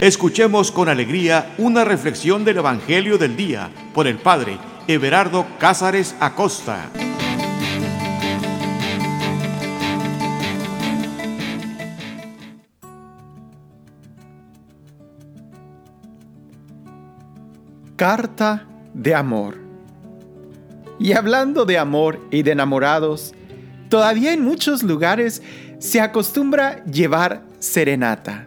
Escuchemos con alegría una reflexión del Evangelio del Día por el Padre Everardo Cázares Acosta. Carta de amor. Y hablando de amor y de enamorados, todavía en muchos lugares se acostumbra llevar serenata.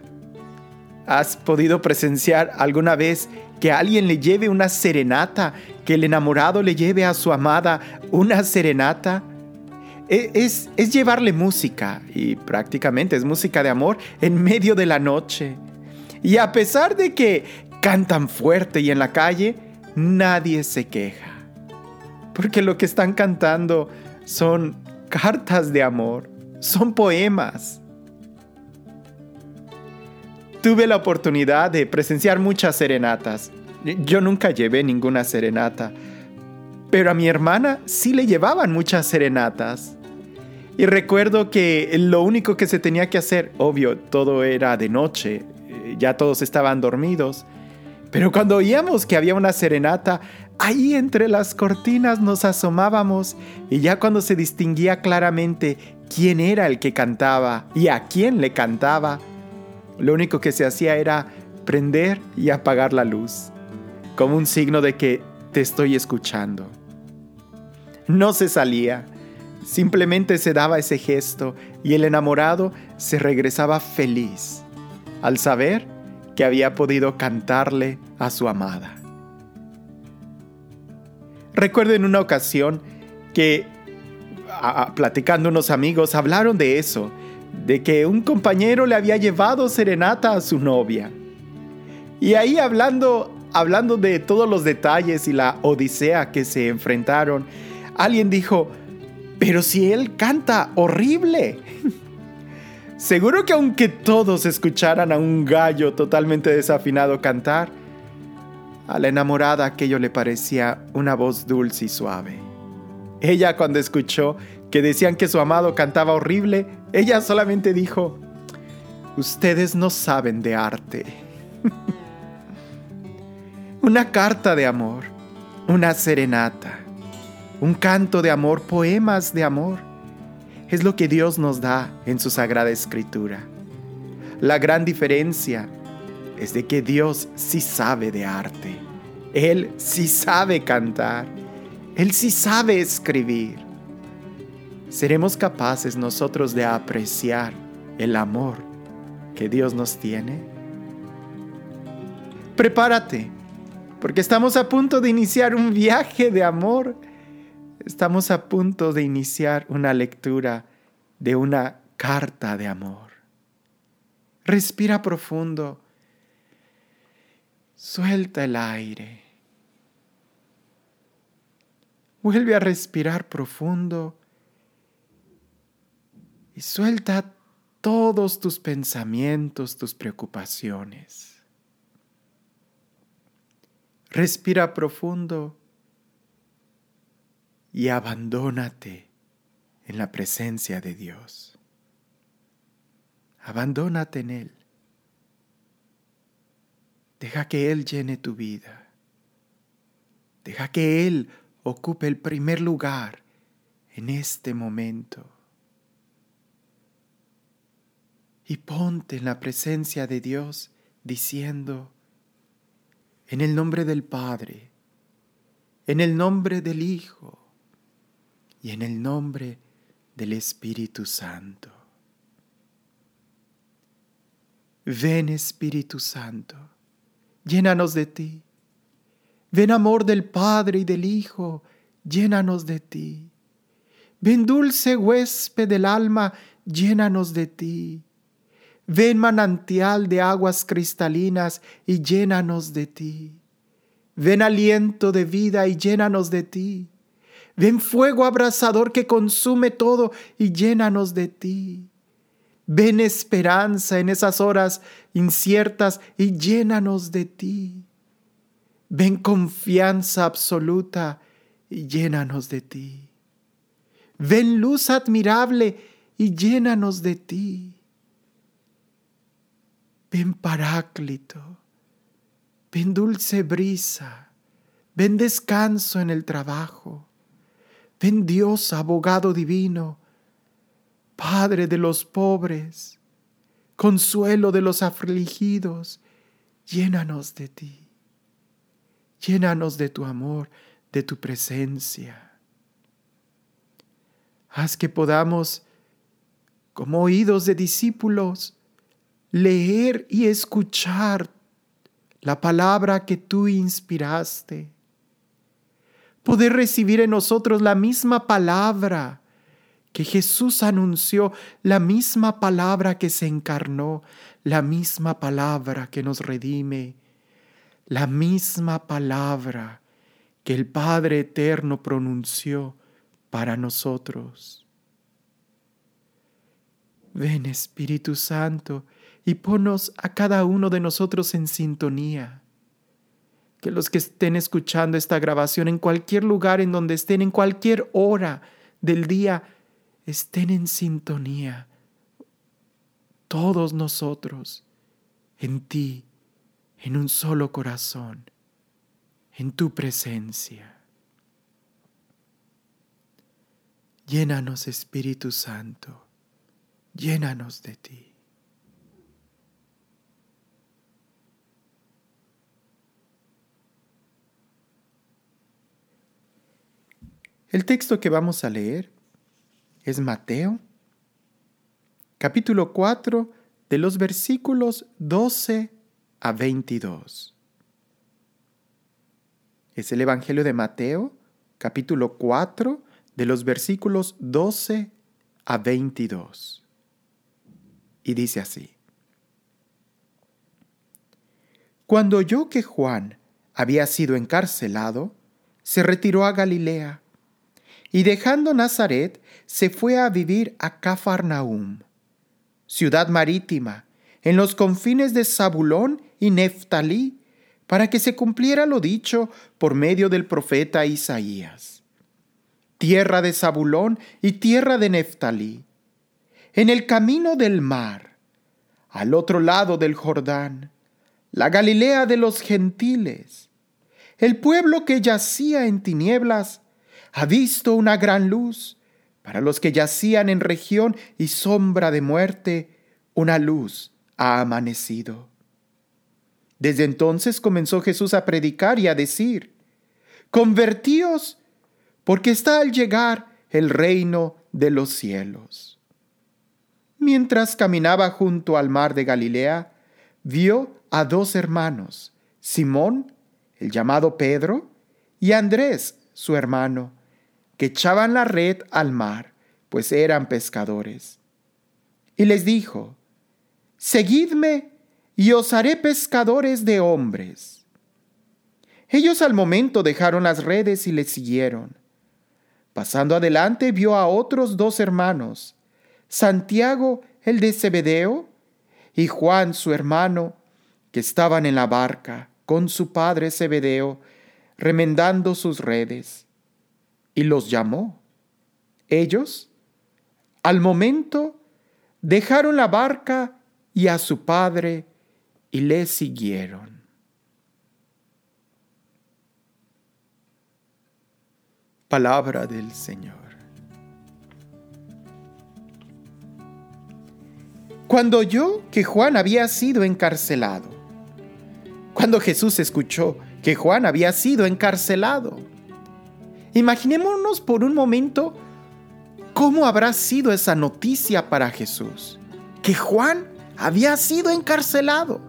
¿Has podido presenciar alguna vez que alguien le lleve una serenata, que el enamorado le lleve a su amada una serenata? E, es, es, llevarle música, y prácticamente es música de amor, en medio de la noche. Y a pesar de que cantan fuerte y en la calle, nadie se queja. Porque lo que están cantando son cartas de amor, son poemas. Tuve la oportunidad de presenciar muchas serenatas. Yo nunca llevé ninguna serenata, pero a mi hermana sí le llevaban muchas serenatas. Y recuerdo que lo único que se tenía que hacer, obvio, todo era de noche, eh, ya todos estaban dormidos, pero cuando oíamos que había una serenata, ahí entre las cortinas nos asomábamos y ya cuando se distinguía claramente quién era el que cantaba y a quién le cantaba, lo único que se hacía era prender y apagar la luz, como un signo de que te estoy escuchando. No se salía, simplemente se daba ese gesto y el enamorado se regresaba feliz al saber que había podido cantarle a su amada. Recuerdo en una ocasión que, platicando unos amigos, hablaron de eso, de que un compañero le había llevado serenata a su novia. Y ahí hablando, hablando de todos los detalles y la odisea que se enfrentaron, alguien dijo, pero si él canta horrible. Seguro que aunque todos escucharan a un gallo totalmente desafinado cantar, a la enamorada aquello le parecía una voz dulce y suave. Ella cuando escuchó que decían que su amado cantaba horrible, ella solamente dijo, ustedes no saben de arte. una carta de amor, una serenata, un canto de amor, poemas de amor, es lo que Dios nos da en su sagrada escritura. La gran diferencia es de que Dios sí sabe de arte. Él sí sabe cantar. Él sí sabe escribir. ¿Seremos capaces nosotros de apreciar el amor que Dios nos tiene? Prepárate, porque estamos a punto de iniciar un viaje de amor. Estamos a punto de iniciar una lectura de una carta de amor. Respira profundo. Suelta el aire. Vuelve a respirar profundo y suelta todos tus pensamientos, tus preocupaciones. Respira profundo y abandónate en la presencia de Dios. Abandónate en Él. Deja que Él llene tu vida. Deja que Él ocupe el primer lugar en este momento. Y ponte en la presencia de Dios diciendo, en el nombre del Padre, en el nombre del Hijo y en el nombre del Espíritu Santo. Ven Espíritu Santo, llénanos de ti. Ven amor del Padre y del Hijo, llénanos de ti. Ven dulce huésped del alma, llénanos de ti. Ven manantial de aguas cristalinas y llénanos de ti. Ven aliento de vida y llénanos de ti. Ven fuego abrasador que consume todo y llénanos de ti. Ven esperanza en esas horas inciertas y llénanos de ti. Ven confianza absoluta y llénanos de ti. Ven luz admirable y llénanos de ti. Ven Paráclito, ven dulce brisa, ven descanso en el trabajo, ven Dios abogado divino, Padre de los pobres, consuelo de los afligidos, llénanos de ti, llénanos de tu amor, de tu presencia. Haz que podamos, como oídos de discípulos, leer y escuchar la palabra que tú inspiraste. Poder recibir en nosotros la misma palabra que Jesús anunció, la misma palabra que se encarnó, la misma palabra que nos redime, la misma palabra que el Padre Eterno pronunció para nosotros. Ven Espíritu Santo y ponos a cada uno de nosotros en sintonía. Que los que estén escuchando esta grabación en cualquier lugar en donde estén, en cualquier hora del día, estén en sintonía. Todos nosotros, en ti, en un solo corazón, en tu presencia. Llénanos, Espíritu Santo, llénanos de ti. El texto que vamos a leer es Mateo, capítulo 4, de los versículos 12 a 22. Es el Evangelio de Mateo, capítulo 4, de los versículos 12 a 22. Y dice así. Cuando oyó que Juan había sido encarcelado, se retiró a Galilea y dejando Nazaret se fue a vivir a Cafarnaum, ciudad marítima, en los confines de Zabulón y Neftalí, para que se cumpliera lo dicho por medio del profeta Isaías. Tierra de Zabulón y tierra de Neftalí, en el camino del mar, al otro lado del Jordán, la Galilea de los gentiles, el pueblo que yacía en tinieblas ha visto una gran luz. Para los que yacían en región y sombra de muerte, una luz ha amanecido. Desde entonces comenzó Jesús a predicar y a decir, Convertíos, porque está al llegar el reino de los cielos. Mientras caminaba junto al mar de Galilea, vio a dos hermanos, Simón, el llamado Pedro, y Andrés, su hermano, que echaban la red al mar, pues eran pescadores. Y les dijo, Seguidme y os haré pescadores de hombres. Ellos al momento dejaron las redes y le siguieron. Pasando adelante vio a otros dos hermanos, Santiago el de Zebedeo y Juan su hermano, que estaban en la barca con su padre Zebedeo, remendando sus redes y los llamó. Ellos, al momento, dejaron la barca y a su padre y le siguieron. Palabra del Señor. Cuando oyó que Juan había sido encarcelado, cuando Jesús escuchó que Juan había sido encarcelado, Imaginémonos por un momento cómo habrá sido esa noticia para Jesús, que Juan había sido encarcelado.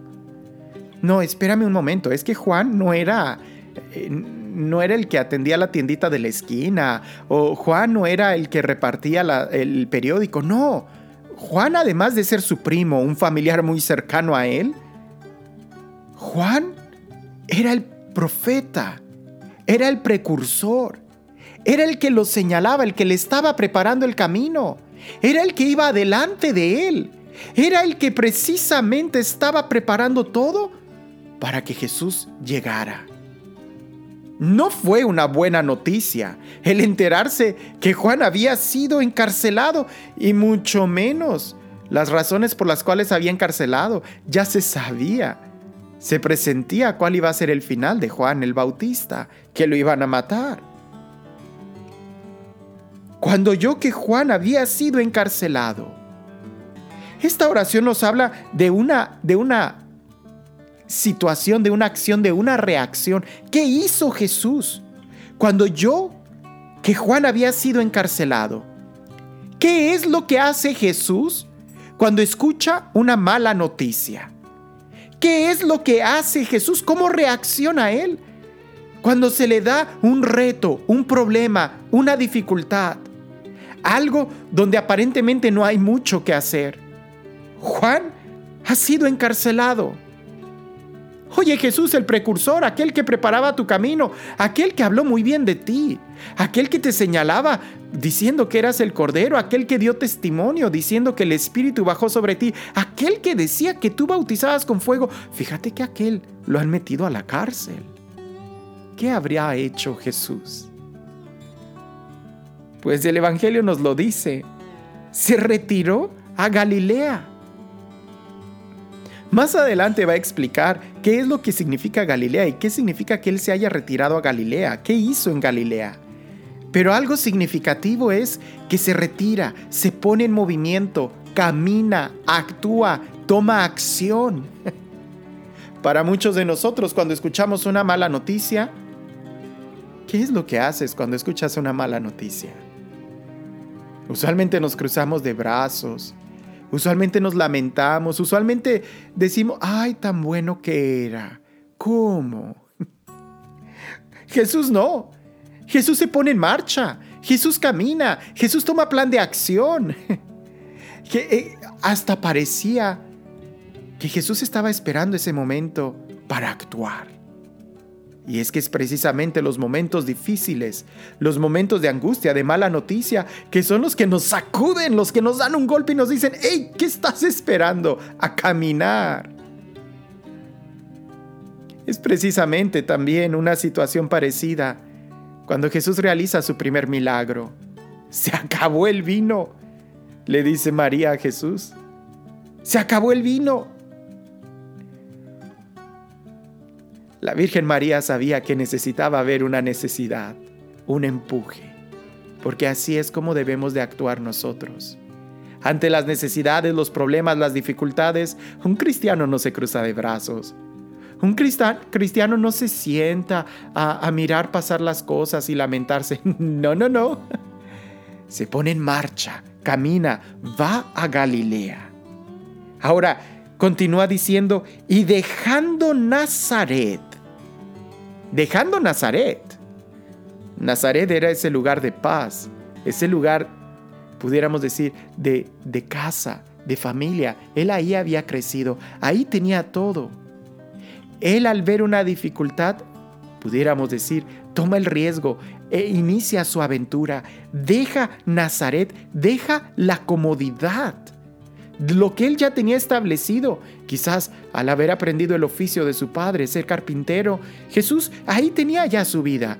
No, espérame un momento, es que Juan no era... Eh, no era el que atendía la tiendita de la esquina, o Juan no era el que repartía el periódico, no. Juan, además de ser su primo, un familiar muy cercano a él, Juan era el profeta, era el precursor, era el que lo señalaba, el que le estaba preparando el camino. Era el que iba adelante de él. Era el que precisamente estaba preparando todo para que Jesús llegara. No fue una buena noticia el enterarse que Juan había sido encarcelado y mucho menos las razones por las cuales había encarcelado, ya se sabía. Se presentía cuál iba a ser el final de Juan el Bautista, que lo iban a matar. Cuando oyó que Juan había sido encarcelado, esta oración nos habla de una, de una situación, de una acción, de una reacción. ¿Qué hizo Jesús cuando yo que Juan había sido encarcelado? ¿Qué es lo que hace Jesús cuando escucha una mala noticia? ¿Qué es lo que hace Jesús? ¿Cómo reacciona Él? Cuando se le da un reto, un problema, una dificultad, algo donde aparentemente no hay mucho que hacer. Juan ha sido encarcelado. Oye Jesús, el precursor, aquel que preparaba tu camino, aquel que habló muy bien de ti, aquel que te señalaba diciendo que eras el Cordero, aquel que dio testimonio diciendo que el Espíritu bajó sobre ti, aquel que decía que tú bautizabas con fuego, fíjate que aquel lo han metido a la cárcel. ¿Qué habría hecho Jesús? Pues el Evangelio nos lo dice, se retiró a Galilea más adelante va a explicar qué es lo que significa Galilea y qué significa que él se haya retirado a Galilea, qué hizo en Galilea. Pero algo significativo es que se retira, se pone en movimiento, camina, actúa, toma acción. Para muchos de nosotros cuando escuchamos una mala noticia, ¿qué es lo que haces cuando escuchas una mala noticia? Usualmente nos cruzamos de brazos, Usualmente nos lamentamos, usualmente decimos, ay, tan bueno que era. ¿Cómo? Jesús no. Jesús se pone en marcha. Jesús camina. Jesús toma plan de acción. Que eh, hasta parecía que Jesús estaba esperando ese momento para actuar. Y es que es precisamente los momentos difíciles, los momentos de angustia, de mala noticia, que son los que nos sacuden, los que nos dan un golpe y nos dicen, hey, ¿qué estás esperando? A caminar. Es precisamente también una situación parecida cuando Jesús realiza su primer milagro. Se acabó el vino, le dice María a Jesús. Se acabó el vino. La Virgen María sabía que necesitaba haber una necesidad, un empuje, porque así es como debemos de actuar nosotros. Ante las necesidades, los problemas, las dificultades, un cristiano no se cruza de brazos. Un cristiano no se sienta a, a mirar pasar las cosas y lamentarse. No, no, no. Se pone en marcha, camina, va a Galilea. Ahora, continúa diciendo, y dejando Nazaret, dejando Nazaret. Nazaret era ese lugar de paz, ese lugar, pudiéramos decir, de, de casa, de familia. Él ahí había crecido, ahí tenía todo. Él al ver una dificultad, pudiéramos decir, toma el riesgo e inicia su aventura, deja Nazaret, deja la comodidad lo que él ya tenía establecido. Quizás al haber aprendido el oficio de su padre, ser carpintero, Jesús ahí tenía ya su vida.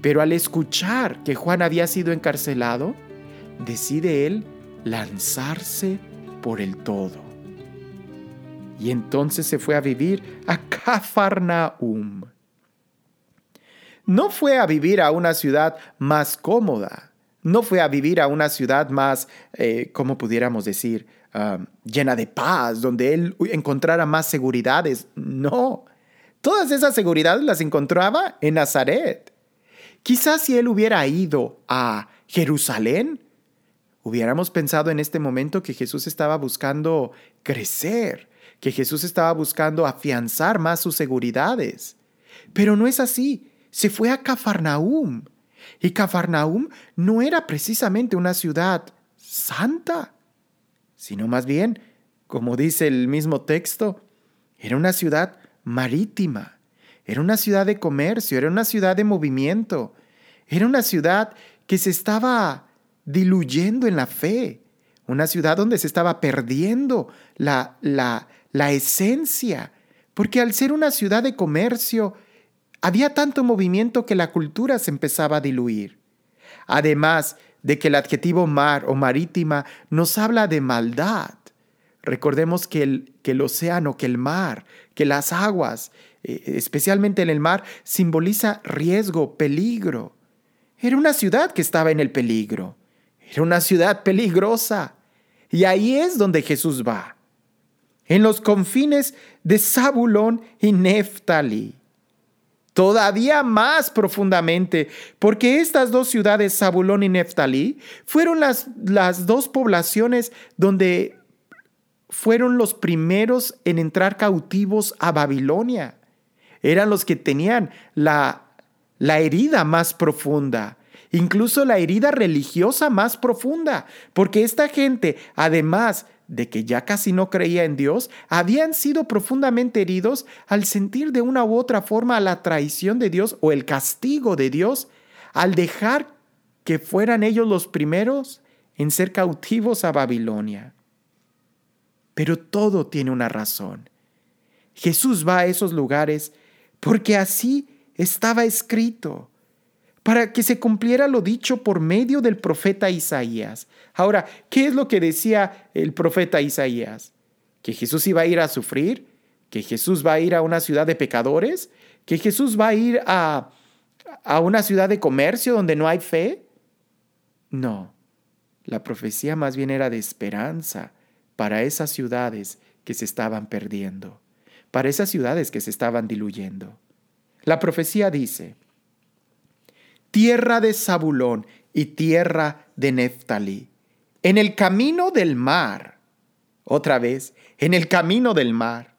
Pero al escuchar que Juan había sido encarcelado, decide él lanzarse por el todo. Y entonces se fue a vivir a Cafarnaum. No fue a vivir a una ciudad más cómoda, no fue a vivir a una ciudad más, eh, como pudiéramos decir, Um, llena de paz, donde él encontrara más seguridades. No, todas esas seguridades las encontraba en Nazaret. Quizás si él hubiera ido a Jerusalén, hubiéramos pensado en este momento que Jesús estaba buscando crecer, que Jesús estaba buscando afianzar más sus seguridades. Pero no es así. Se fue a Cafarnaum. Y Cafarnaum no era precisamente una ciudad santa sino más bien, como dice el mismo texto, era una ciudad marítima, era una ciudad de comercio, era una ciudad de movimiento, era una ciudad que se estaba diluyendo en la fe, una ciudad donde se estaba perdiendo la, la, la esencia, porque al ser una ciudad de comercio, había tanto movimiento que la cultura se empezaba a diluir. Además, de que el adjetivo mar o marítima nos habla de maldad, Recordemos que el, que el océano, que el mar, que las aguas, eh, especialmente en el mar, simboliza riesgo, peligro. Era una ciudad que estaba en el peligro. Era una ciudad peligrosa. Y ahí es donde Jesús va. En los confines de Zabulón y Neftali. Todavía más profundamente, porque estas dos ciudades, Zabulón y Neftalí, fueron las, las dos poblaciones donde fueron los primeros en entrar cautivos a Babilonia. Eran los que tenían la, la herida más profunda, incluso la herida religiosa más profunda, porque esta gente, además de que ya casi no creía en Dios, habían sido profundamente heridos al sentir de una u otra forma la traición de Dios o el castigo de Dios al dejar que fueran ellos los primeros en ser cautivos a Babilonia. Pero todo tiene una razón. Jesús va a esos lugares porque así estaba escrito, para que se cumpliera lo dicho por medio del profeta Isaías. Ahora, ¿qué es lo que decía el profeta Isaías? ¿Que Jesús iba a ir a sufrir? ¿Que Jesús va a ir a una ciudad de pecadores? ¿Que Jesús va a ir a, a una ciudad de comercio donde no hay fe? No, la profecía más bien era de esperanza, para esas ciudades que se estaban perdiendo, para esas ciudades que se estaban diluyendo. La profecía dice, tierra de Zabulón y tierra de Neftalí, en el camino del mar, otra vez, en el camino del mar.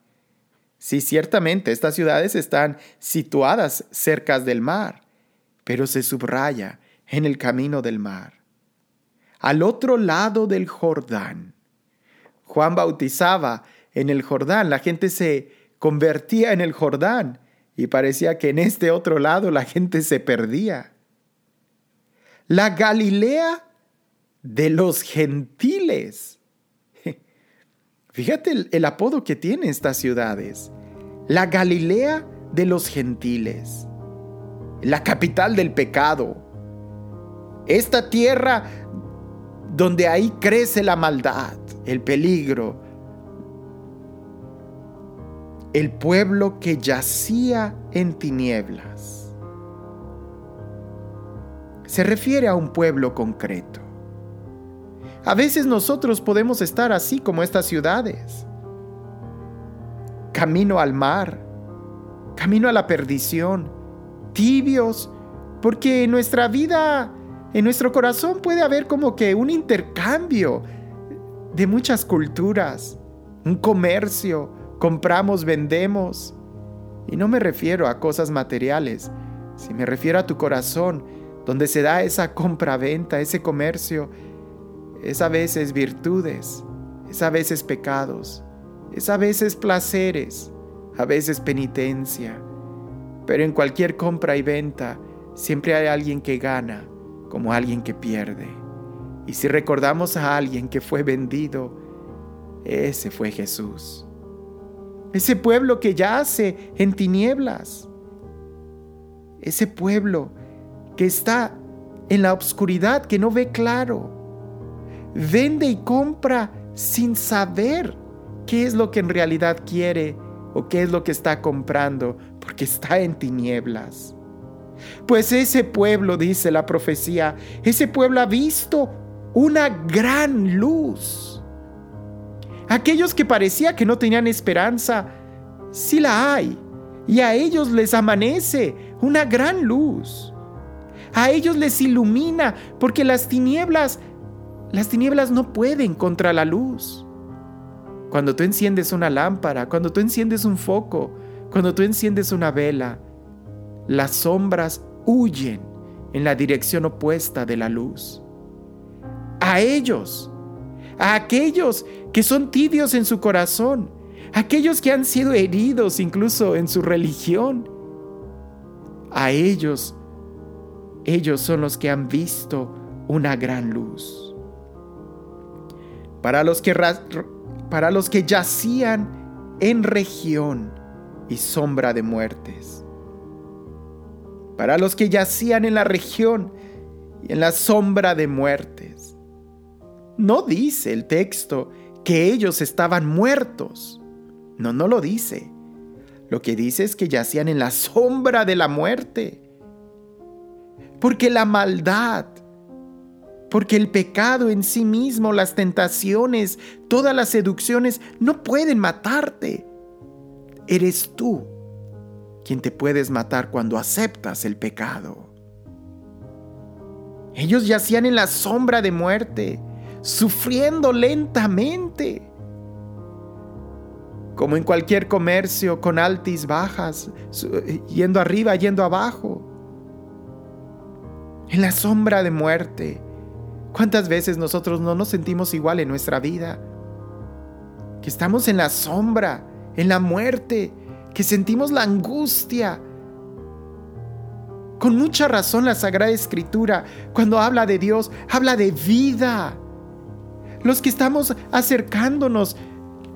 Sí, ciertamente estas ciudades están situadas cerca del mar, pero se subraya en el camino del mar. Al otro lado del Jordán, Juan bautizaba en el Jordán, la gente se convertía en el Jordán y parecía que en este otro lado la gente se perdía. La Galilea de los gentiles. Fíjate el, apodo que tienen estas ciudades. La Galilea de los gentiles. La capital del pecado. Esta tierra donde ahí crece la maldad el peligro, el pueblo que yacía en tinieblas. Se refiere a un pueblo concreto. A veces nosotros podemos estar así como estas ciudades. Camino al mar, camino a la perdición, tibios, porque en nuestra vida, en nuestro corazón puede haber como que un intercambio de muchas culturas, un comercio, compramos, vendemos. Y no me refiero a cosas materiales, si me refiero a tu corazón, donde se da esa compra-venta, ese comercio, es a veces virtudes, es a veces pecados, es a veces placeres, a veces penitencia. Pero en cualquier compra y venta siempre hay alguien que gana como alguien que pierde. Y si recordamos a alguien que fue vendido, ese fue Jesús. Ese pueblo que yace en tinieblas. Ese pueblo que está en la oscuridad, que no ve claro. Vende y compra sin saber qué es lo que en realidad quiere o qué es lo que está comprando, porque está en tinieblas. Pues ese pueblo, dice la profecía, ese pueblo ha visto una gran luz. Aquellos que parecía que no tenían esperanza, sí la hay. Y a ellos les amanece una gran luz. A ellos les ilumina porque las tinieblas, las tinieblas no pueden contra la luz. Cuando tú enciendes una lámpara, cuando tú enciendes un foco, cuando tú enciendes una vela, las sombras huyen en la dirección opuesta de la luz a ellos, a aquellos que son tibios en su corazón, aquellos que han sido heridos incluso en su religión. A ellos, ellos son los que han visto una gran luz. Para los que, para los que yacían en región y sombra de muertes. Para los que yacían en la región y en la sombra de muertes. No dice el texto que ellos estaban muertos. No, no lo dice. Lo que dice es que yacían en la sombra de la muerte. Porque la maldad, porque el pecado en sí mismo, las tentaciones, todas las seducciones no pueden matarte. Eres tú quien te puedes matar cuando aceptas el pecado. Ellos yacían en la sombra de muerte, sufriendo lentamente. Como en cualquier comercio con altis bajas, yendo arriba, yendo abajo. En la sombra de muerte. ¿Cuántas veces nosotros no nos sentimos igual en nuestra vida? Que estamos en la sombra, en la muerte, que sentimos la angustia. Con mucha razón la Sagrada Escritura, cuando habla de Dios, habla de vida. Los que estamos acercándonos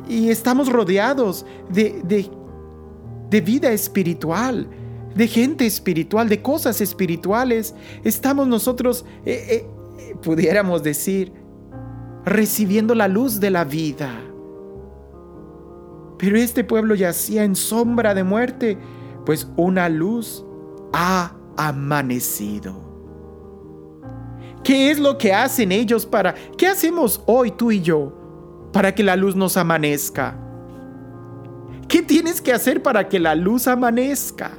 y estamos rodeados de, de, vida espiritual, de gente espiritual, de cosas espirituales, estamos nosotros, eh, eh, pudiéramos decir, recibiendo la luz de la vida. Pero este pueblo yacía en sombra de muerte, pues una luz ha amanecido. ¿Qué es lo que hacen ellos para... ¿Qué hacemos hoy tú y yo para que la luz nos amanezca? ¿Qué tienes que hacer para que la luz amanezca?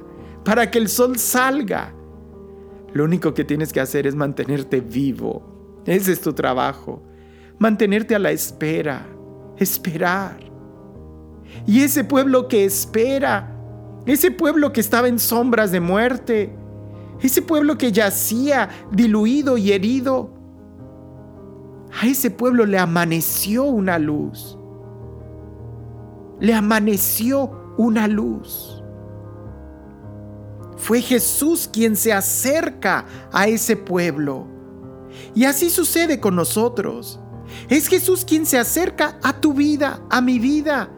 Para que el sol salga. Lo único que tienes que hacer es mantenerte vivo. Ese es tu trabajo. Mantenerte a la espera. Esperar. Y ese pueblo que espera, ese pueblo que estaba en sombras de muerte, ese pueblo que yacía diluido y herido, a ese pueblo le amaneció una luz. Le amaneció una luz. Fue Jesús quien se acerca a ese pueblo. Y así sucede con nosotros. Es Jesús quien se acerca a tu vida, a mi vida,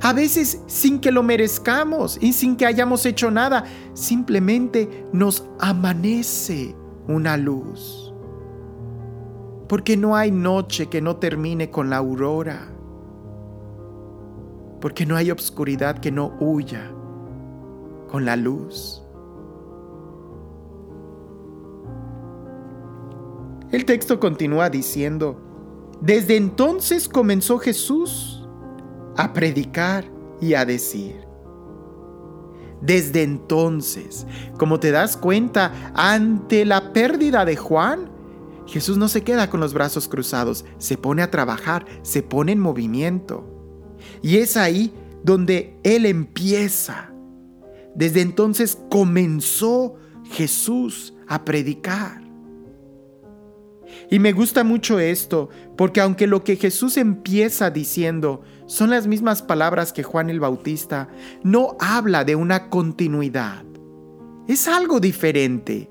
a veces sin que lo merezcamos y sin que hayamos hecho nada, simplemente nos amanece una luz. Porque no hay noche que no termine con la aurora. Porque no hay obscuridad que no huya con la luz. El texto continúa diciendo, desde entonces comenzó Jesús a predicar y a decir. Desde entonces, como te das cuenta, ante la pérdida de Juan, Jesús no se queda con los brazos cruzados, se pone a trabajar, se pone en movimiento. Y es ahí donde Él empieza. Desde entonces comenzó Jesús a predicar. Y me gusta mucho esto, porque aunque lo que Jesús empieza diciendo son las mismas palabras que Juan el Bautista, no habla de una continuidad. Es algo diferente.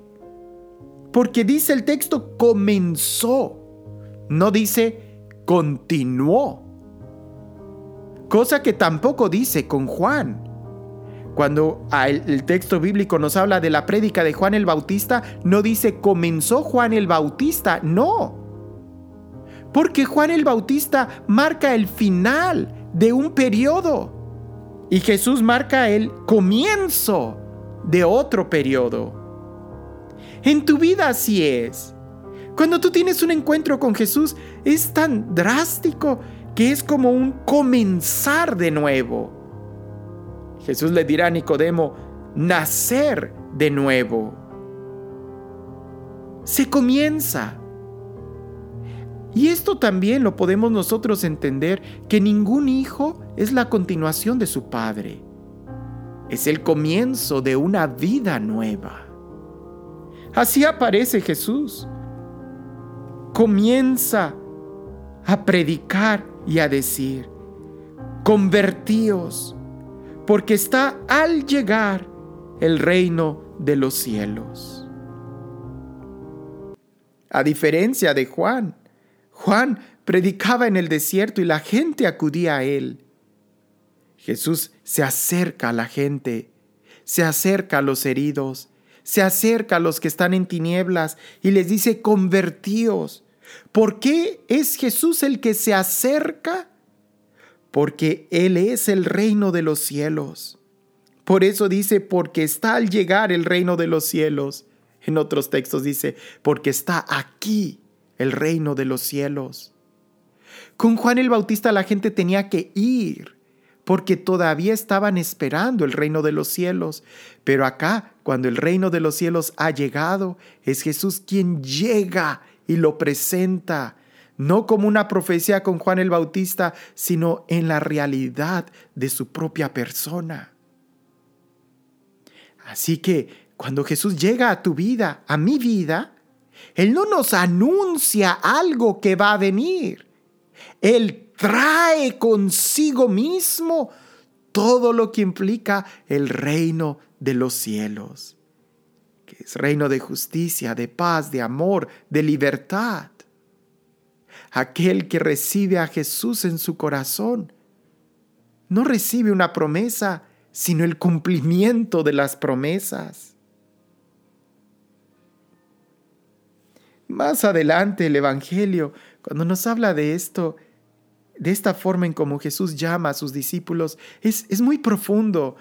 Porque dice el texto comenzó, no dice continuó. Cosa que tampoco dice con Juan. Cuando el texto bíblico nos habla de la prédica de Juan el Bautista, no dice comenzó Juan el Bautista, no. Porque Juan el Bautista marca el final de un periodo y Jesús marca el comienzo de otro periodo. En tu vida así es. Cuando tú tienes un encuentro con Jesús es tan drástico que es como un comenzar de nuevo. Jesús le dirá a Nicodemo, nacer de nuevo. Se comienza. Y esto también lo podemos nosotros entender, que ningún hijo es la continuación de su padre. Es el comienzo de una vida nueva. Así aparece Jesús. Comienza a predicar y a decir, convertíos porque está al llegar el reino de los cielos. A diferencia de Juan, Juan predicaba en el desierto y la gente acudía a él. Jesús se acerca a la gente, se acerca a los heridos, se acerca a los que están en tinieblas y les dice, convertíos. ¿Por qué es Jesús el que se acerca porque Él es el reino de los cielos. Por eso dice, porque está al llegar el reino de los cielos. En otros textos dice, porque está aquí el reino de los cielos. Con Juan el Bautista la gente tenía que ir, porque todavía estaban esperando el reino de los cielos. Pero acá, cuando el reino de los cielos ha llegado, es Jesús quien llega y lo presenta, no como una profecía con Juan el Bautista, sino en la realidad de su propia persona. Así que cuando Jesús llega a tu vida, a mi vida, Él no nos anuncia algo que va a venir. Él trae consigo mismo todo lo que implica el reino de los cielos, que es reino de justicia, de paz, de amor, de libertad. Aquel que recibe a Jesús en su corazón no recibe una promesa, sino el cumplimiento de las promesas. Más adelante el Evangelio, cuando nos habla de esto, de esta forma en como Jesús llama a sus discípulos, es, es muy profundo,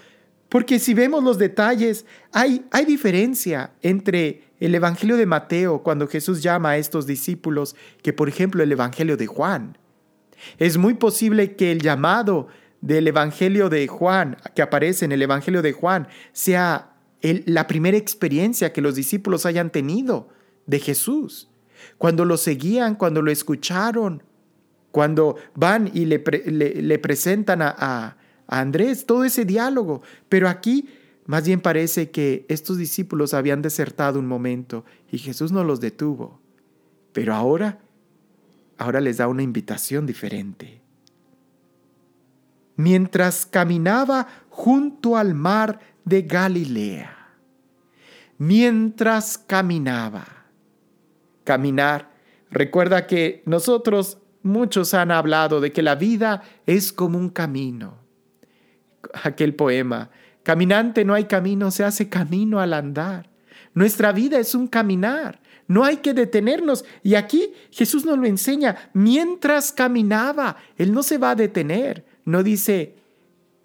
porque si vemos los detalles, hay, hay diferencia entre el Evangelio de Mateo, cuando Jesús llama a estos discípulos, que por ejemplo el Evangelio de Juan. Es muy posible que el llamado del Evangelio de Juan, que aparece en el Evangelio de Juan, sea la primera experiencia que los discípulos hayan tenido de Jesús. Cuando lo seguían, cuando lo escucharon, cuando van y le, le, presentan a, a Andrés, todo ese diálogo. Pero aquí más bien parece que estos discípulos habían desertado un momento y Jesús no los detuvo. Pero ahora, ahora les da una invitación diferente mientras caminaba junto al mar de Galilea. Mientras caminaba. Caminar. Recuerda que nosotros, muchos han hablado de que la vida es como un camino. Aquel poema, caminante no hay camino, se hace camino al andar. Nuestra vida es un caminar. No hay que detenernos. Y aquí Jesús nos lo enseña. Mientras caminaba, Él no se va a detener no dice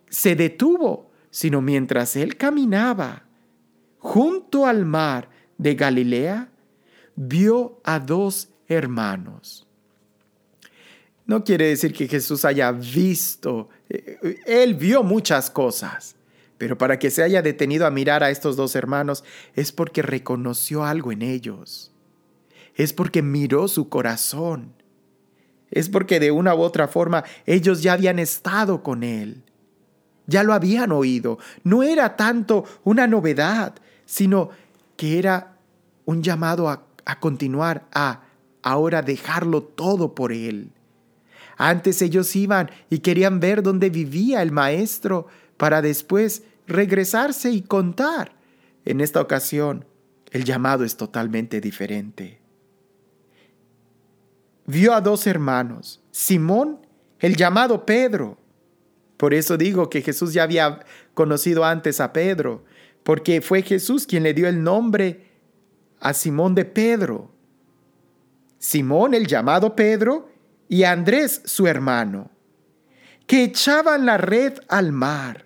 se detuvo, sino mientras él caminaba junto al mar de Galilea, vio a dos hermanos. No quiere decir que Jesús haya visto, él vio muchas cosas, pero para que se haya detenido a mirar a estos dos hermanos es porque reconoció algo en ellos, es porque miró su corazón, es porque de una u otra forma ellos ya habían estado con Él. Ya lo habían oído. No era tanto una novedad, sino que era un llamado a, continuar, a ahora dejarlo todo por Él. Antes ellos iban y querían ver dónde vivía el Maestro para después regresarse y contar. En esta ocasión, el llamado es totalmente diferente vio a dos hermanos, Simón, el llamado Pedro. Por eso digo que Jesús ya había conocido antes a Pedro, porque fue Jesús quien le dio el nombre a Simón de Pedro. Simón, el llamado Pedro, y Andrés, su hermano, que echaban la red al mar,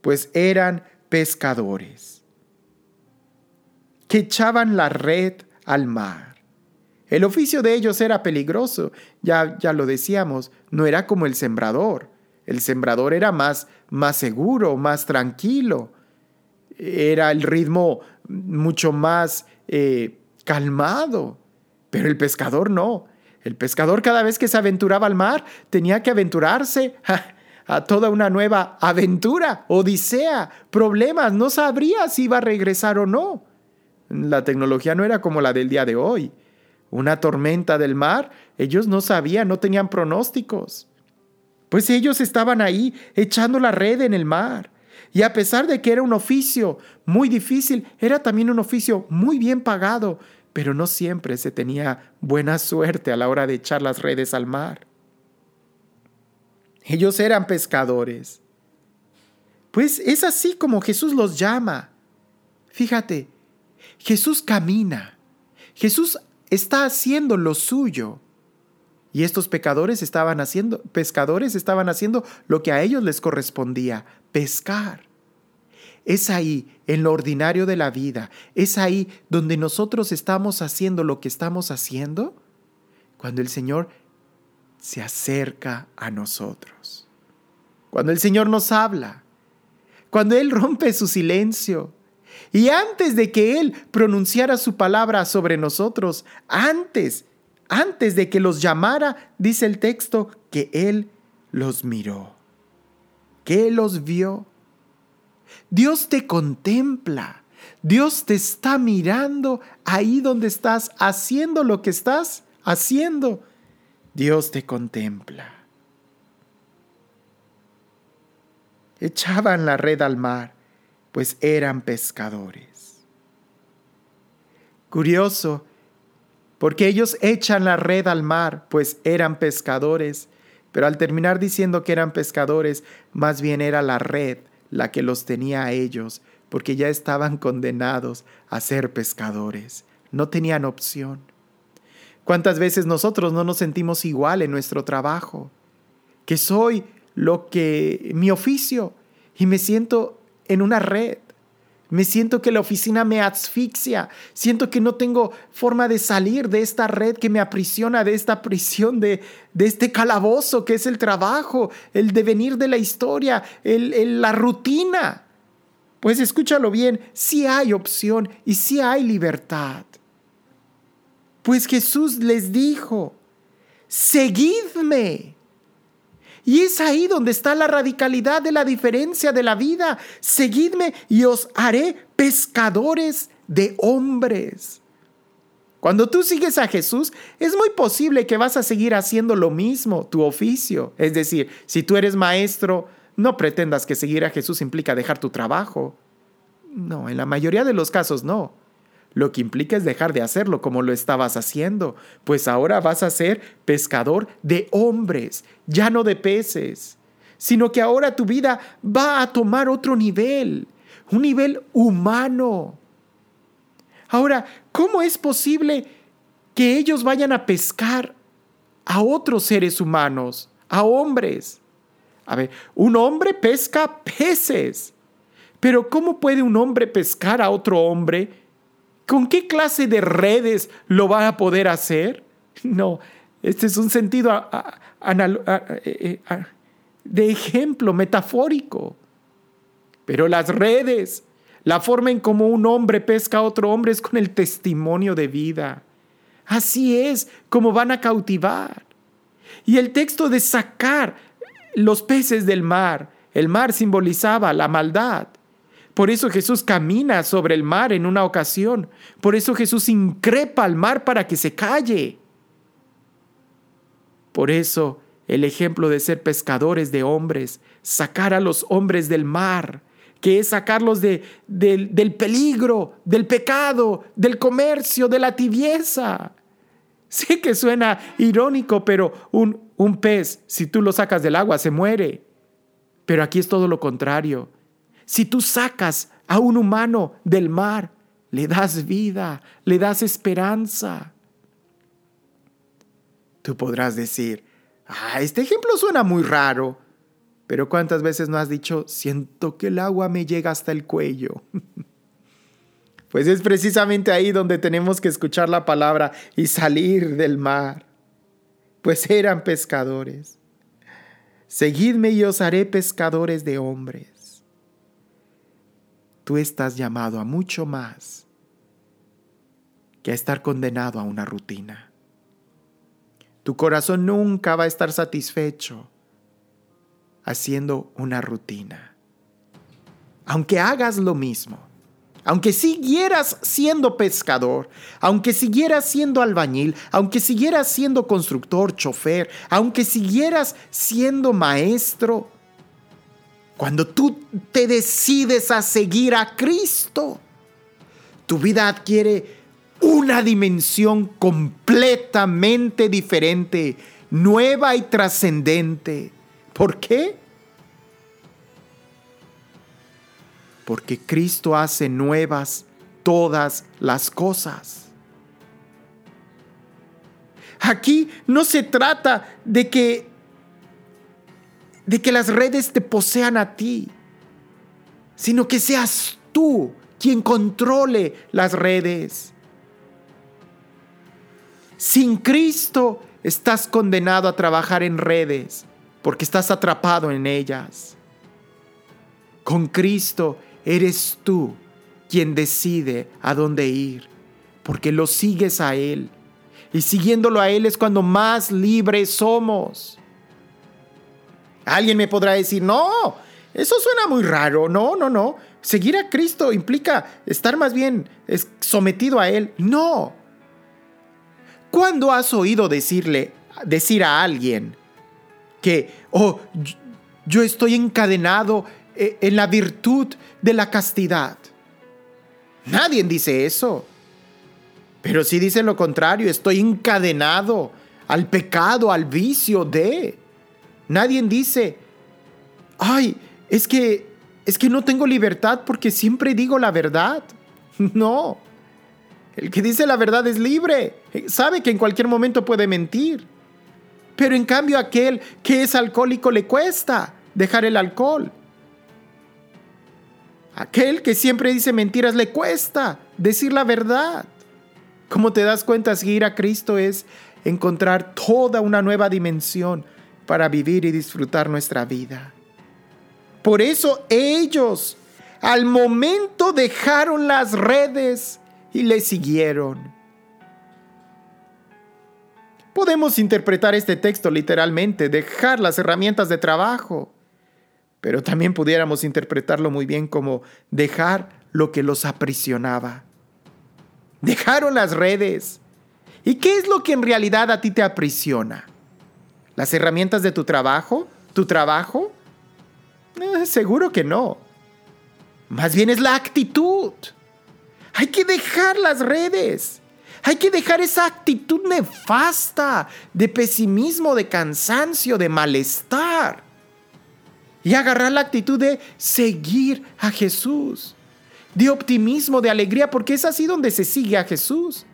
pues eran pescadores. Que echaban la red al mar. El oficio de ellos era peligroso, ya, ya lo decíamos, no era como el sembrador. El sembrador era más, más seguro, más tranquilo. Era el ritmo mucho más eh, calmado. Pero el pescador no. El pescador cada vez que se aventuraba al mar tenía que aventurarse a toda una nueva aventura, odisea, problemas, no sabría si iba a regresar o no. La tecnología no era como la del día de hoy una tormenta del mar, ellos no sabían, no tenían pronósticos. Pues ellos estaban ahí echando la red en el mar. Y a pesar de que era un oficio muy difícil, era también un oficio muy bien pagado, pero no siempre se tenía buena suerte a la hora de echar las redes al mar. Ellos eran pescadores. Pues es así como Jesús los llama. Fíjate, Jesús camina. Jesús está haciendo lo suyo. Y estos pecadores estaban haciendo, pescadores estaban haciendo lo que a ellos les correspondía, pescar. Es ahí, en lo ordinario de la vida, es ahí donde nosotros estamos haciendo lo que estamos haciendo, cuando el Señor se acerca a nosotros. Cuando el Señor nos habla, cuando Él rompe su silencio. Y antes de que Él pronunciara su palabra sobre nosotros, antes antes de que los llamara, dice el texto, que Él los miró, que Él los vio. Dios te contempla, Dios te está mirando ahí donde estás haciendo lo que estás haciendo. Dios te contempla. Echaban la red al mar, pues eran pescadores. Curioso porque ellos echan la red al mar, pues eran pescadores. Pero al terminar diciendo que eran pescadores, más bien era la red la que los tenía a ellos, porque ya estaban condenados a ser pescadores. No tenían opción. ¿Cuántas veces nosotros no nos sentimos igual en nuestro trabajo? Que soy lo que mi oficio y me siento en una red me siento que la oficina me asfixia. Siento que no tengo forma de salir de esta red que me aprisiona, de esta prisión, de, de este calabozo que es el trabajo, el devenir de la historia, el, la rutina. Pues escúchalo bien, sí hay opción y sí hay libertad. Pues Jesús les dijo, seguidme. Y es ahí donde está la radicalidad de la diferencia de la vida. Seguidme y os haré pescadores de hombres. Cuando tú sigues a Jesús, es muy posible que vas a seguir haciendo lo mismo, tu oficio. Es decir, si tú eres maestro, no pretendas que seguir a Jesús implica dejar tu trabajo. No, en la mayoría de los casos no. Lo que implica es dejar de hacerlo como lo estabas haciendo, pues ahora vas a ser pescador de hombres, ya no de peces, sino que ahora tu vida va a tomar otro nivel, un nivel humano. Ahora, ¿cómo es posible que ellos vayan a pescar a otros seres humanos, a hombres? A ver, un hombre pesca peces, pero ¿cómo puede un hombre pescar a otro hombre? ¿Con qué clase de redes lo va a poder hacer? No, este es un sentido eh, eh, de ejemplo metafórico. Pero las redes, la forma en cómo un hombre pesca a otro hombre es con el testimonio de vida. Así es como van a cautivar. Y el texto de sacar los peces del mar, el mar simbolizaba la maldad. Por eso Jesús camina sobre el mar en una ocasión. Por eso Jesús increpa al mar para que se calle. Por eso el ejemplo de ser pescadores de hombres, sacar a los hombres del mar, que es sacarlos de, del peligro, del pecado, del comercio, de la tibieza. Sé que suena irónico, pero un, un pez, si tú lo sacas del agua, se muere. Pero aquí es todo lo contrario. Si tú sacas a un humano del mar, le das vida, le das esperanza. Tú podrás decir, ah, este ejemplo suena muy raro, pero ¿cuántas veces no has dicho, siento que el agua me llega hasta el cuello? pues es precisamente ahí donde tenemos que escuchar la palabra y salir del mar, pues eran pescadores. Seguidme y os haré pescadores de hombres tú estás llamado a mucho más que a estar condenado a una rutina. Tu corazón nunca va a estar satisfecho haciendo una rutina. Aunque hagas lo mismo, aunque siguieras siendo pescador, aunque siguieras siendo albañil, aunque siguieras siendo constructor, chofer, aunque siguieras siendo maestro, cuando tú te decides a seguir a Cristo, tu vida adquiere una dimensión completamente diferente, nueva y trascendente. ¿Por qué? Porque Cristo hace nuevas todas las cosas. Aquí no se trata de que de que las redes te posean a ti, sino que seas tú quien controle las redes. Sin Cristo estás condenado a trabajar en redes porque estás atrapado en ellas. Con Cristo eres tú quien decide a dónde ir, porque lo sigues a Él. Y siguiéndolo a Él es cuando más libres somos. Alguien me podrá decir, no, eso suena muy raro. No, no, no. Seguir a Cristo implica estar más bien sometido a Él. No. ¿Cuándo has oído decirle, decir a alguien que, oh, yo estoy encadenado eh, en la virtud de la castidad? Nadie dice eso. Pero si dicen lo contrario, estoy encadenado al pecado, al vicio de. Nadie dice, ay, es que es que no tengo libertad porque siempre digo la verdad. No. El que dice la verdad es libre. Sabe que en cualquier momento puede mentir. Pero en cambio aquel que es alcohólico le cuesta dejar el alcohol. Aquel que siempre dice mentiras le cuesta decir la verdad. Como te das cuenta, seguir a Cristo es encontrar toda una nueva dimensión para vivir y disfrutar nuestra vida. Por eso ellos al momento dejaron las redes y le siguieron. Podemos interpretar este texto literalmente, dejar las herramientas de trabajo, pero también pudiéramos interpretarlo muy bien como dejar lo que los aprisionaba. Dejaron las redes. ¿Y qué es lo que en realidad a ti te aprisiona? ¿Las herramientas de tu trabajo? ¿Tu trabajo? Eh, seguro que no. Más bien es la actitud. Hay que dejar las redes. Hay que dejar esa actitud nefasta de pesimismo, de cansancio, de malestar. Y agarrar la actitud de seguir a Jesús. De optimismo, de alegría, porque es así donde se sigue a Jesús.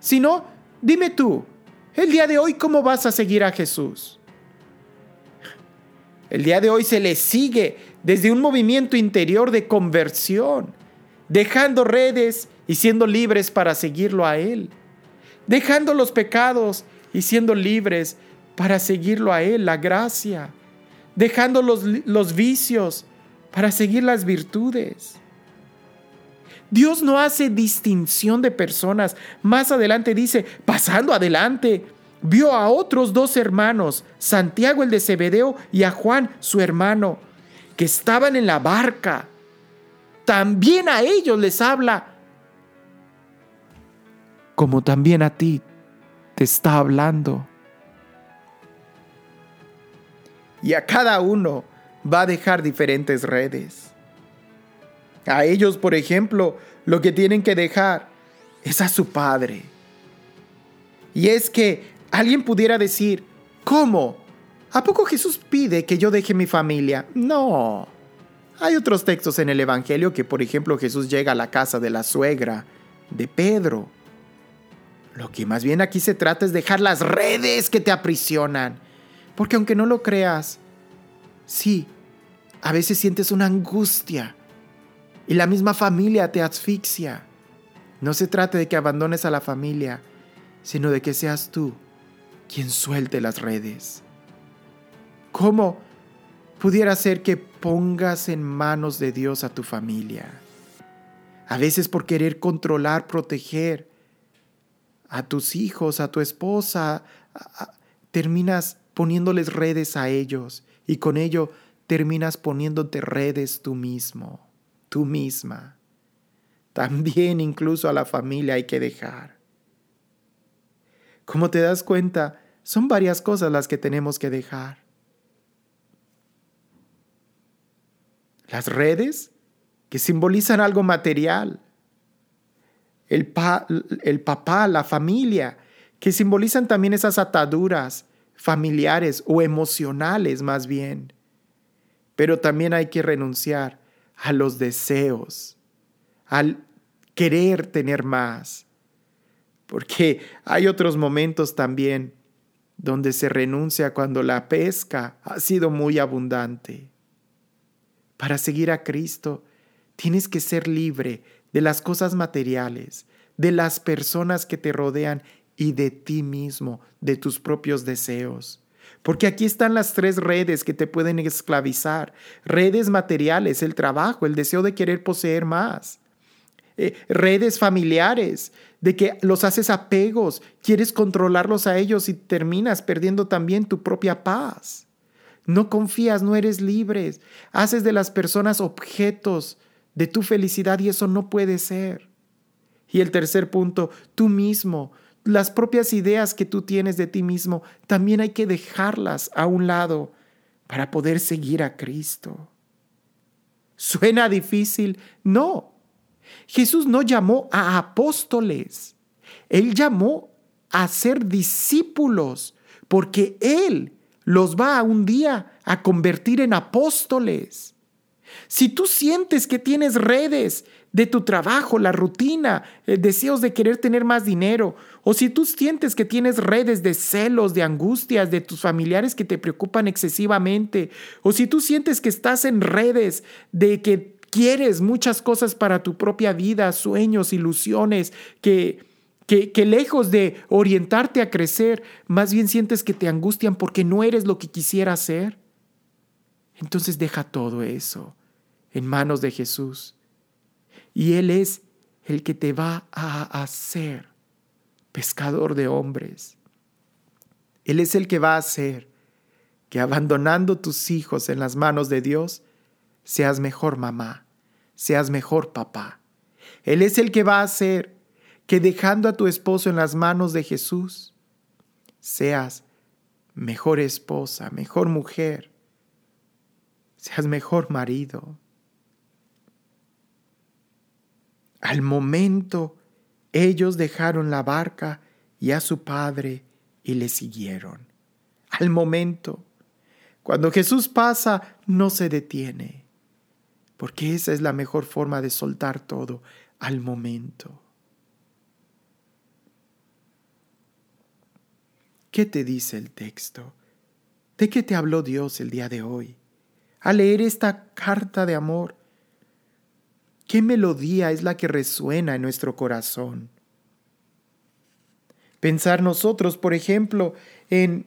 Si no, dime tú, el día de hoy, ¿cómo vas a seguir a Jesús? El día de hoy se le sigue desde un movimiento interior de conversión, dejando redes y siendo libres para seguirlo a Él, dejando los pecados y siendo libres para seguirlo a Él, la gracia, dejando los, los vicios para seguir las virtudes. Dios no hace distinción de personas. Más adelante dice, pasando adelante, vio a otros dos hermanos, Santiago el de Zebedeo y a Juan su hermano, que estaban en la barca. También a ellos les habla, como también a ti te está hablando. Y a cada uno va a dejar diferentes redes. A ellos, por ejemplo, lo que tienen que dejar es a su padre. Y es que Alguien pudiera decir, ¿cómo? ¿A poco Jesús pide que yo deje mi familia? No. Hay otros textos en el Evangelio que, por ejemplo, Jesús llega a la casa de la suegra de Pedro. Lo que más bien aquí se trata es dejar las redes que te aprisionan. Porque aunque no lo creas, sí, a veces sientes una angustia y la misma familia te asfixia. No se trata de que abandones a la familia, sino de que seas tú quien suelte las redes. ¿Cómo pudiera ser que pongas en manos de Dios a tu familia? A veces por querer controlar, proteger a tus hijos, a tu esposa, terminas poniéndoles redes a ellos y con ello terminas poniéndote redes tú mismo, tú misma. También incluso a la familia hay que dejar. Como te das cuenta, son varias cosas las que tenemos que dejar. Las redes, que simbolizan algo material. El, el papá, la familia, que simbolizan también esas ataduras familiares o emocionales más bien. Pero también hay que renunciar a los deseos, al querer tener más, porque hay otros momentos también donde se renuncia cuando la pesca ha sido muy abundante. Para seguir a Cristo, tienes que ser libre de las cosas materiales, de las personas que te rodean y de ti mismo, de tus propios deseos. Porque aquí están las tres redes que te pueden esclavizar. Redes materiales, el trabajo, el deseo de querer poseer más. Eh, redes familiares, de que los haces apegos, quieres controlarlos a ellos y terminas perdiendo también tu propia paz. No confías, no eres libre. Haces de las personas objetos de tu felicidad y eso no puede ser. Y el tercer punto, tú mismo, las propias ideas que tú tienes de ti mismo, también hay que dejarlas a un lado para poder seguir a Cristo. ¿Suena difícil? No. Jesús no llamó a apóstoles, Él llamó a ser discípulos, porque Él los va un día a convertir en apóstoles. Si tú sientes que tienes redes de tu trabajo, la rutina, eh, deseos de querer tener más dinero, o si tú sientes que tienes redes de celos, de angustias de tus familiares que te preocupan excesivamente, o si tú sientes que estás en redes de que quieres muchas cosas para tu propia vida, sueños, ilusiones, que, que, que lejos de orientarte a crecer, más bien sientes que te angustian porque no eres lo que quisieras ser, entonces deja todo eso en manos de Jesús y Él es el que te va a hacer pescador de hombres. Él es el que va a hacer que abandonando tus hijos en las manos de Dios, seas mejor mamá, seas mejor papá. Él es el que va a hacer que dejando a tu esposo en las manos de Jesús, seas mejor esposa, mejor mujer, seas mejor marido, Al momento, ellos dejaron la barca y a su padre y le siguieron. Al momento, cuando Jesús pasa, no se detiene, porque esa es la mejor forma de soltar todo al momento. ¿Qué te dice el texto? ¿De qué te habló Dios el día de hoy? Al leer esta carta de amor, ¿Qué melodía es la que resuena en nuestro corazón? Pensar nosotros, por ejemplo, en,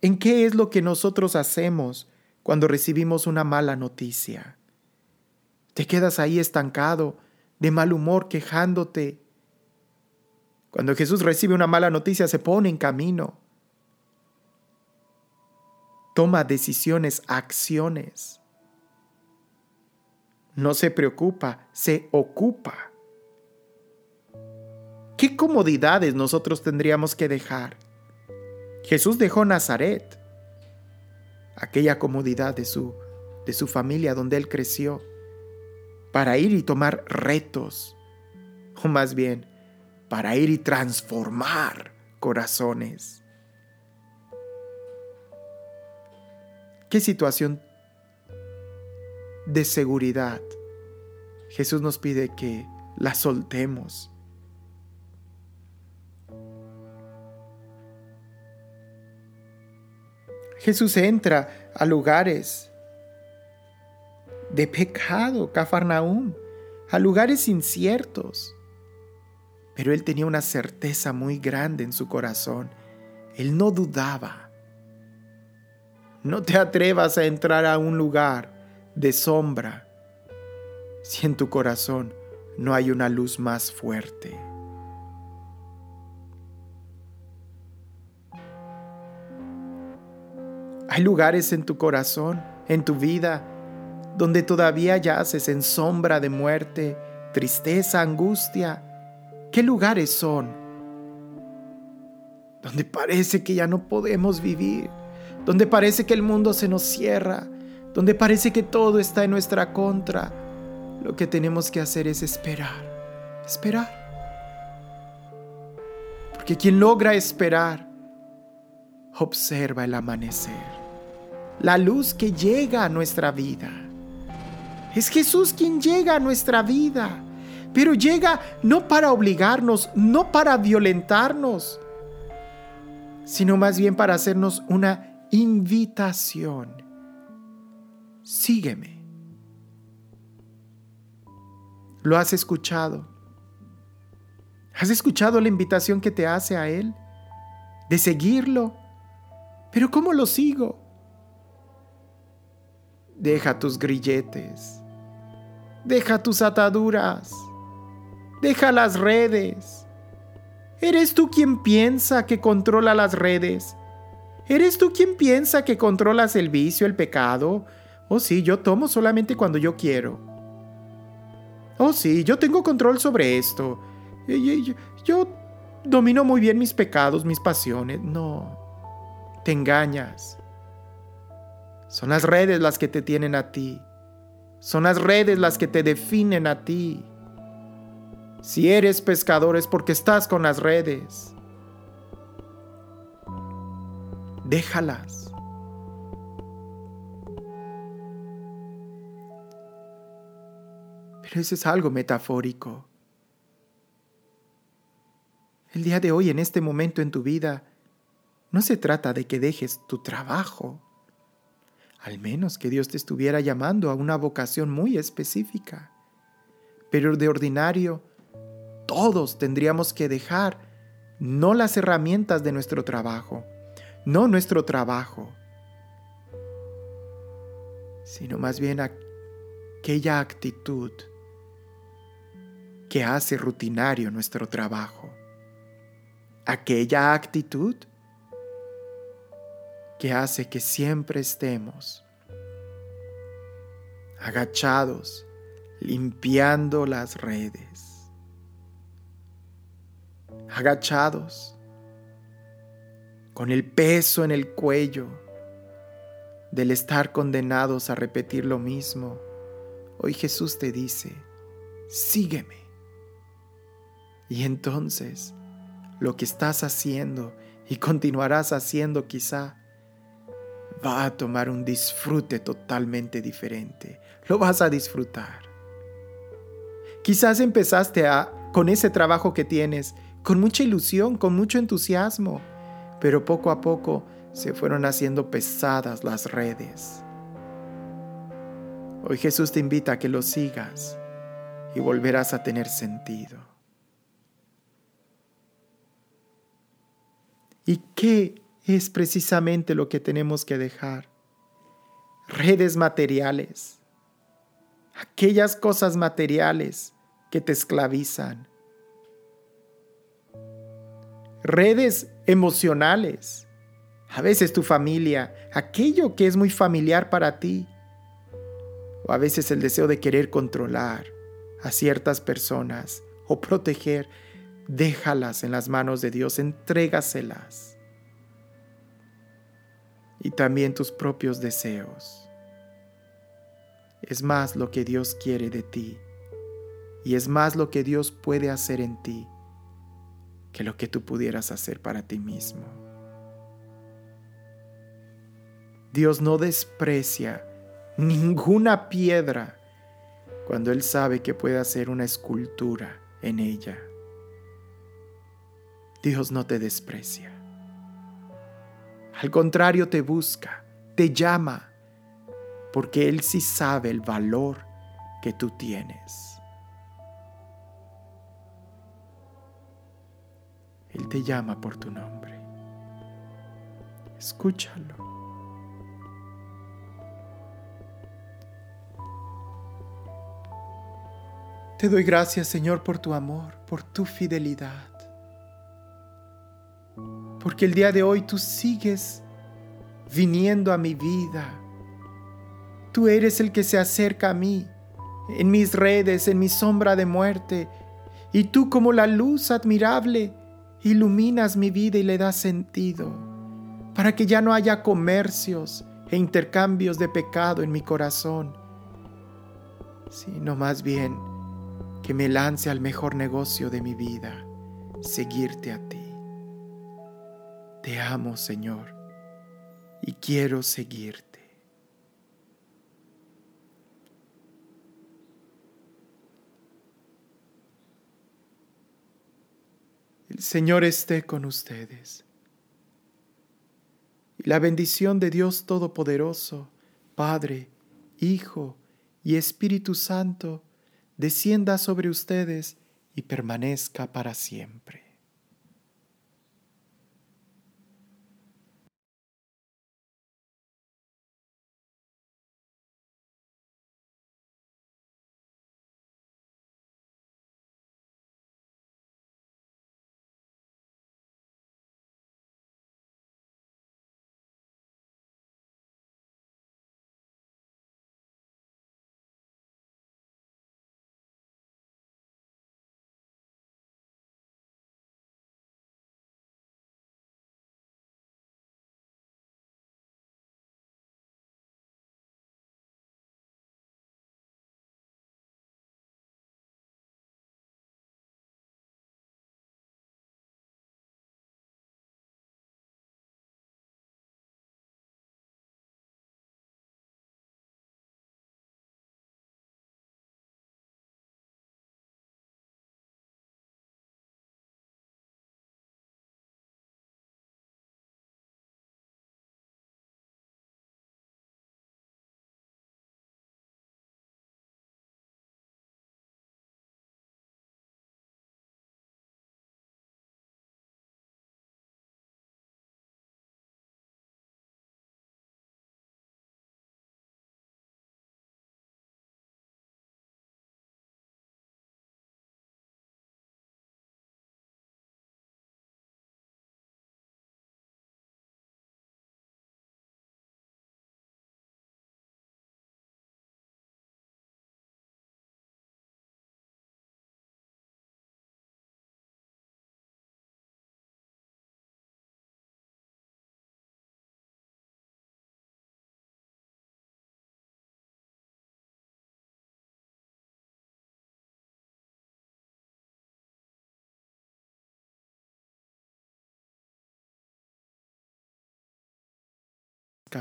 en qué es lo que nosotros hacemos cuando recibimos una mala noticia. Te quedas ahí estancado, de mal humor, quejándote. Cuando Jesús recibe una mala noticia, se pone en camino. Toma decisiones, acciones no se preocupa, se ocupa. ¿Qué comodidades nosotros tendríamos que dejar? Jesús dejó Nazaret, aquella comodidad de su, de su familia donde él creció, para ir y tomar retos, o más bien, para ir y transformar corazones. ¿Qué situación de seguridad. Jesús nos pide que la soltemos. Jesús entra a lugares de pecado, Cafarnaúm, a lugares inciertos. Pero él tenía una certeza muy grande en su corazón. Él no dudaba. No te atrevas a entrar a un lugar de sombra si en tu corazón no hay una luz más fuerte. Hay lugares en tu corazón, en tu vida, donde todavía yaces en sombra de muerte, tristeza, angustia. ¿Qué lugares son? Donde parece que ya no podemos vivir, donde parece que el mundo se nos cierra, donde parece que todo está en nuestra contra, lo que tenemos que hacer es esperar, esperar. Porque quien logra esperar, observa el amanecer, la luz que llega a nuestra vida. Es Jesús quien llega a nuestra vida. pero llega no para obligarnos, no para violentarnos, sino más bien para hacernos una invitación. Sígueme. ¿Lo has escuchado? ¿Has escuchado la invitación que te hace a Él? De seguirlo. Pero ¿cómo lo sigo? Deja tus grilletes. Deja tus ataduras. Deja las redes. ¿Eres tú quien piensa que controla las redes? ¿Eres tú quien piensa que controlas el vicio, el pecado? Oh sí, yo tomo solamente cuando yo quiero. Oh sí, yo tengo control sobre esto. Yo, yo domino muy bien mis pecados, mis pasiones. No, te engañas. Son las redes las que te tienen a ti. Son las redes las que te definen a ti. Si eres pescador es porque estás con las redes. Déjalas. Eso es algo metafórico. El día de hoy, en este momento en tu vida, no se trata de que dejes tu trabajo, al menos que Dios te estuviera llamando a una vocación muy específica. Pero de ordinario, todos tendríamos que dejar no las herramientas de nuestro trabajo, no nuestro trabajo, sino más bien aquella actitud que hace rutinario nuestro trabajo, aquella actitud que hace que siempre estemos agachados, limpiando las redes, agachados, con el peso en el cuello del estar condenados a repetir lo mismo. Hoy Jesús te dice, sígueme. Y entonces lo que estás haciendo y continuarás haciendo quizá va a tomar un disfrute totalmente diferente. Lo vas a disfrutar. Quizás empezaste a, con ese trabajo que tienes, con mucha ilusión, con mucho entusiasmo, pero poco a poco se fueron haciendo pesadas las redes. Hoy Jesús te invita a que lo sigas y volverás a tener sentido. ¿Y qué es precisamente lo que tenemos que dejar. Redes materiales, aquellas cosas materiales que te esclavizan. Redes emocionales, a veces tu familia, aquello que es muy familiar para ti. O a veces el deseo de querer controlar a ciertas personas o proteger, déjalas en las manos de Dios, entrégaselas y también tus propios deseos. Es más lo que Dios quiere de ti y es más lo que Dios puede hacer en ti que lo que tú pudieras hacer para ti mismo. Dios no desprecia ninguna piedra cuando Él sabe que puede hacer una escultura en ella. Dios no te desprecia. Al contrario, te busca, te llama, porque Él sí sabe el valor que tú tienes. Él te llama por tu nombre. Escúchalo. Te doy gracias, Señor, por tu amor, por tu fidelidad porque el día de hoy tú sigues viniendo a mi vida. Tú eres el que se acerca a mí, en mis redes, en mi sombra de muerte, y tú como la luz admirable iluminas mi vida y le das sentido, para que ya no haya comercios e intercambios de pecado en mi corazón, sino más bien que me lance al mejor negocio de mi vida, seguirte a ti. Te amo, Señor, y quiero seguirte. El Señor esté con ustedes. Y la bendición de Dios Todopoderoso, Padre, Hijo y Espíritu Santo, descienda sobre ustedes y permanezca para siempre.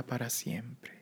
Para siempre.